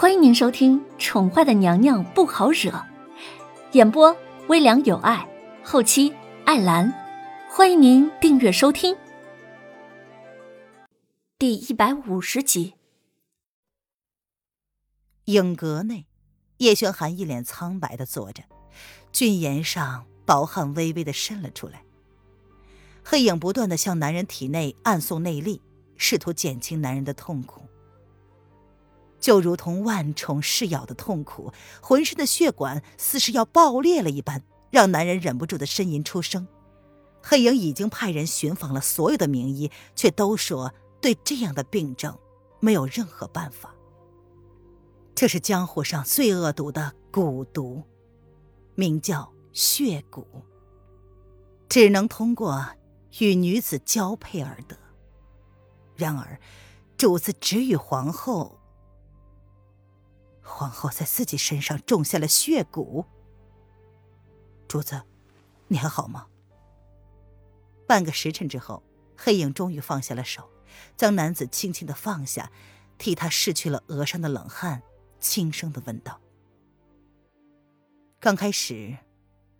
欢迎您收听《宠坏的娘娘不好惹》，演播微凉有爱，后期艾兰。欢迎您订阅收听。第一百五十集，影阁内，叶轩寒一脸苍白的坐着，俊颜上薄汗微微的渗了出来。黑影不断的向男人体内暗送内力，试图减轻男人的痛苦。就如同万虫噬咬的痛苦，浑身的血管似是要爆裂了一般，让男人忍不住的呻吟出声。黑影已经派人寻访了所有的名医，却都说对这样的病症没有任何办法。这是江湖上最恶毒的蛊毒，名叫血蛊，只能通过与女子交配而得。然而，主子只与皇后。皇后在自己身上种下了血蛊。主子，你还好吗？半个时辰之后，黑影终于放下了手，将男子轻轻的放下，替他拭去了额上的冷汗，轻声的问道：“刚开始，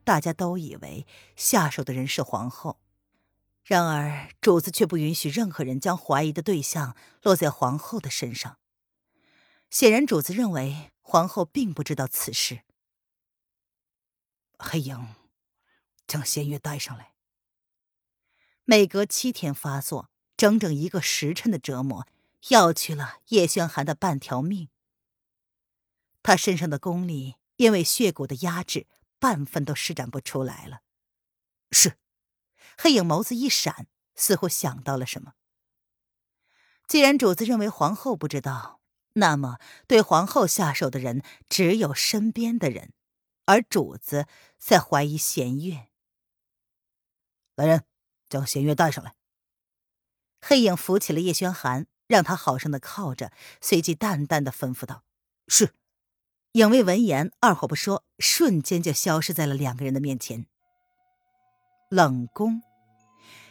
大家都以为下手的人是皇后，然而主子却不允许任何人将怀疑的对象落在皇后的身上。”显然，主子认为皇后并不知道此事。黑影，将弦月带上来。每隔七天发作，整整一个时辰的折磨，要去了叶轩寒的半条命。他身上的功力因为血骨的压制，半分都施展不出来了。是，黑影眸子一闪，似乎想到了什么。既然主子认为皇后不知道。那么，对皇后下手的人只有身边的人，而主子在怀疑弦月。来人，将弦月带上来。黑影扶起了叶轩寒，让他好生的靠着，随即淡淡的吩咐道：“是。”影卫闻言，二话不说，瞬间就消失在了两个人的面前。冷宫，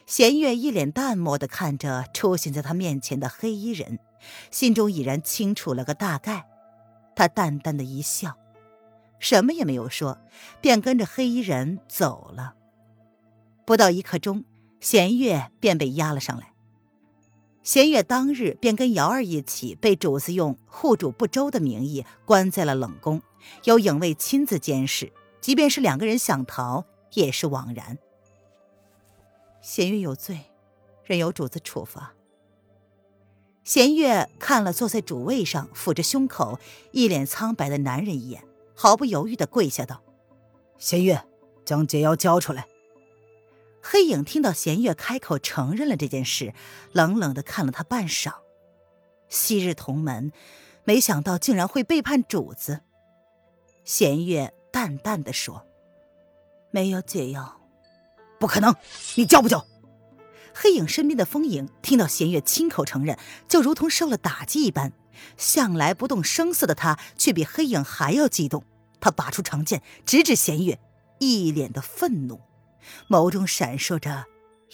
弦月一脸淡漠的看着出现在他面前的黑衣人。心中已然清楚了个大概，他淡淡的一笑，什么也没有说，便跟着黑衣人走了。不到一刻钟，弦月便被押了上来。弦月当日便跟瑶儿一起被主子用护主不周的名义关在了冷宫，由影卫亲自监视，即便是两个人想逃，也是枉然。弦月有罪，任由主子处罚。弦月看了坐在主位上、抚着胸口、一脸苍白的男人一眼，毫不犹豫的跪下道：“弦月，将解药交出来。”黑影听到弦月开口承认了这件事，冷冷的看了他半晌。昔日同门，没想到竟然会背叛主子。弦月淡淡的说：“没有解药，不可能，你交不交？”黑影身边的风影听到弦月亲口承认，就如同受了打击一般。向来不动声色的他，却比黑影还要激动。他拔出长剑，直指弦月，一脸的愤怒，眸中闪烁着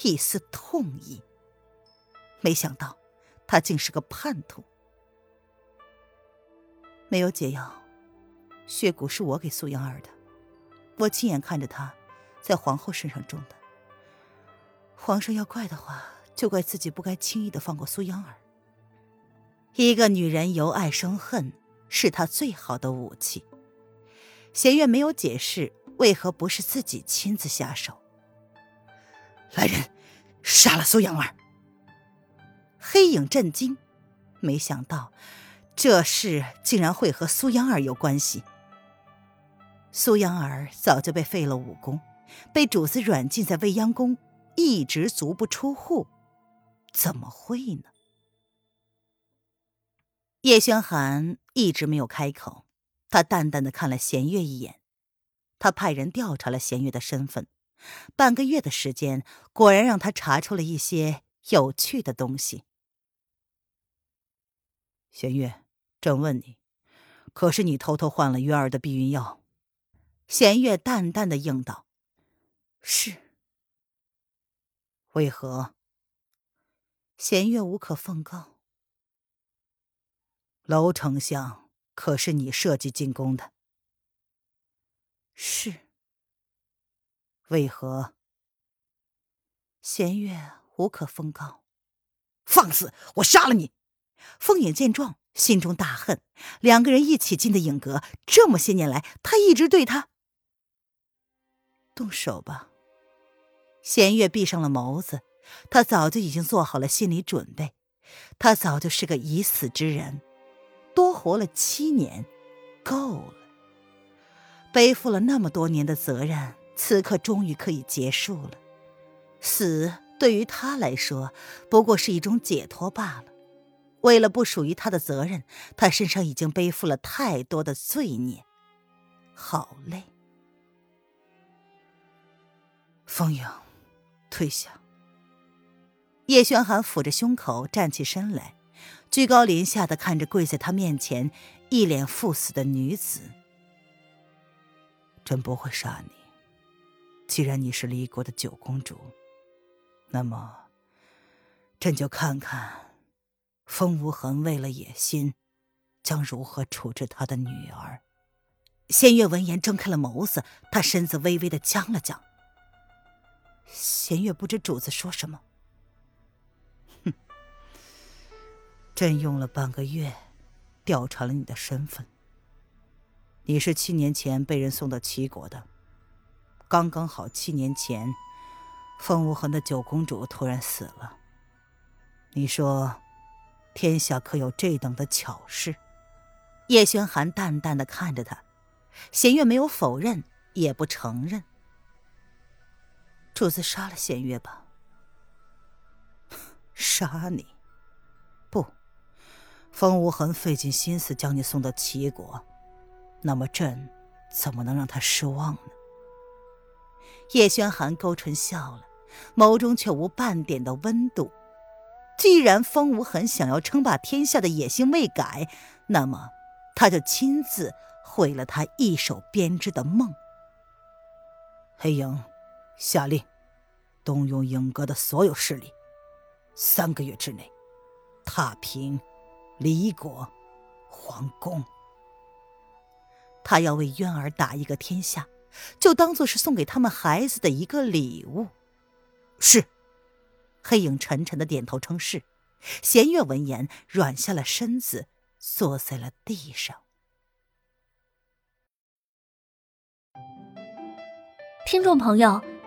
一丝痛意。没想到，他竟是个叛徒。没有解药，血蛊是我给苏央儿的，我亲眼看着他在皇后身上种的。皇上要怪的话，就怪自己不该轻易的放过苏央儿。一个女人由爱生恨，是她最好的武器。弦月没有解释为何不是自己亲自下手。来人，杀了苏央儿！黑影震惊，没想到这事竟然会和苏央儿有关系。苏央儿早就被废了武功，被主子软禁在未央宫。一直足不出户，怎么会呢？叶轩寒一直没有开口，他淡淡的看了弦月一眼，他派人调查了弦月的身份，半个月的时间，果然让他查出了一些有趣的东西。弦月，朕问你，可是你偷偷换了月儿的避孕药？弦月淡淡的应道：“是。”为何？弦月无可奉告。楼丞相可是你设计进宫的。是。为何？弦月无可奉告。放肆！我杀了你！凤影见状，心中大恨。两个人一起进的影阁，这么些年来，他一直对他……动手吧。弦月闭上了眸子，他早就已经做好了心理准备。他早就是个已死之人，多活了七年，够了。背负了那么多年的责任，此刻终于可以结束了。死对于他来说，不过是一种解脱罢了。为了不属于他的责任，他身上已经背负了太多的罪孽，好累。风影，退下。叶轩寒抚着胸口站起身来，居高临下的看着跪在他面前、一脸赴死的女子。朕不会杀你。既然你是离国的九公主，那么，朕就看看，风无痕为了野心，将如何处置他的女儿。仙月闻言睁开了眸子，她身子微微的僵了僵。弦月不知主子说什么。哼，朕用了半个月，调查了你的身份。你是七年前被人送到齐国的，刚刚好七年前，风无痕的九公主突然死了。你说，天下可有这等的巧事？叶轩寒淡淡的看着他，弦月没有否认，也不承认。主子杀了弦月吧？杀你？不，风无痕费尽心思将你送到齐国。那么朕怎么能让他失望呢？叶轩寒勾唇笑了，眸中却无半点的温度。既然风无痕想要称霸天下的野心未改，那么他就亲自毁了他一手编织的梦。黑影，下令，动用影阁的所有势力，三个月之内，踏平离国皇宫。他要为渊儿打一个天下，就当做是送给他们孩子的一个礼物。是，黑影沉沉的点头称是。弦月闻言，软下了身子，坐在了地上。听众朋友，